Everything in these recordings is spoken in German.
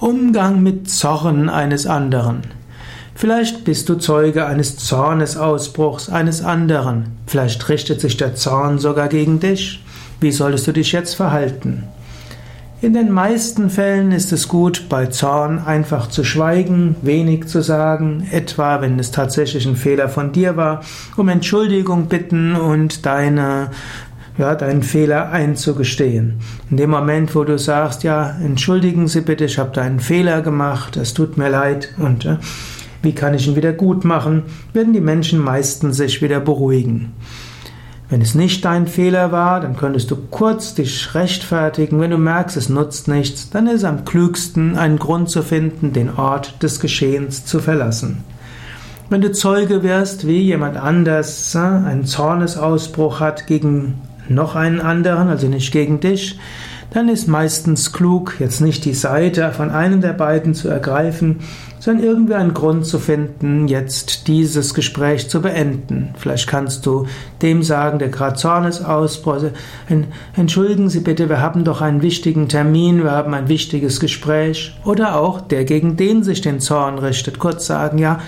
Umgang mit Zorn eines anderen. Vielleicht bist du Zeuge eines Zornesausbruchs eines anderen. Vielleicht richtet sich der Zorn sogar gegen dich. Wie solltest du dich jetzt verhalten? In den meisten Fällen ist es gut, bei Zorn einfach zu schweigen, wenig zu sagen, etwa wenn es tatsächlich ein Fehler von dir war, um Entschuldigung bitten und deine ja, deinen Fehler einzugestehen. In dem Moment, wo du sagst, ja, entschuldigen Sie bitte, ich habe da einen Fehler gemacht, es tut mir leid und äh, wie kann ich ihn wieder gut machen, werden die Menschen meistens sich wieder beruhigen. Wenn es nicht dein Fehler war, dann könntest du kurz dich rechtfertigen. Wenn du merkst, es nutzt nichts, dann ist es am klügsten, einen Grund zu finden, den Ort des Geschehens zu verlassen. Wenn du Zeuge wirst, wie jemand anders einen Zornesausbruch hat gegen noch einen anderen, also nicht gegen dich, dann ist meistens klug, jetzt nicht die Seite von einem der beiden zu ergreifen, sondern irgendwie einen Grund zu finden, jetzt dieses Gespräch zu beenden. Vielleicht kannst du dem sagen, der gerade Zornesausbruch, entschuldigen Sie bitte, wir haben doch einen wichtigen Termin, wir haben ein wichtiges Gespräch. Oder auch der, gegen den sich den Zorn richtet, kurz sagen, ja,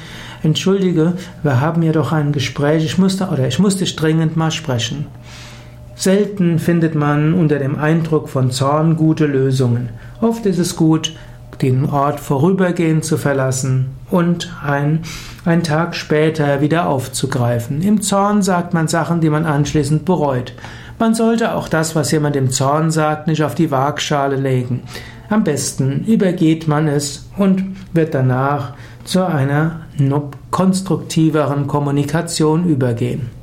entschuldige, wir haben ja doch ein Gespräch, ich musste, oder ich musste dringend mal sprechen. Selten findet man unter dem Eindruck von Zorn gute Lösungen. Oft ist es gut, den Ort vorübergehend zu verlassen und ein, ein Tag später wieder aufzugreifen. Im Zorn sagt man Sachen, die man anschließend bereut. Man sollte auch das, was jemand im Zorn sagt, nicht auf die Waagschale legen. Am besten übergeht man es und wird danach zu einer konstruktiveren Kommunikation übergehen.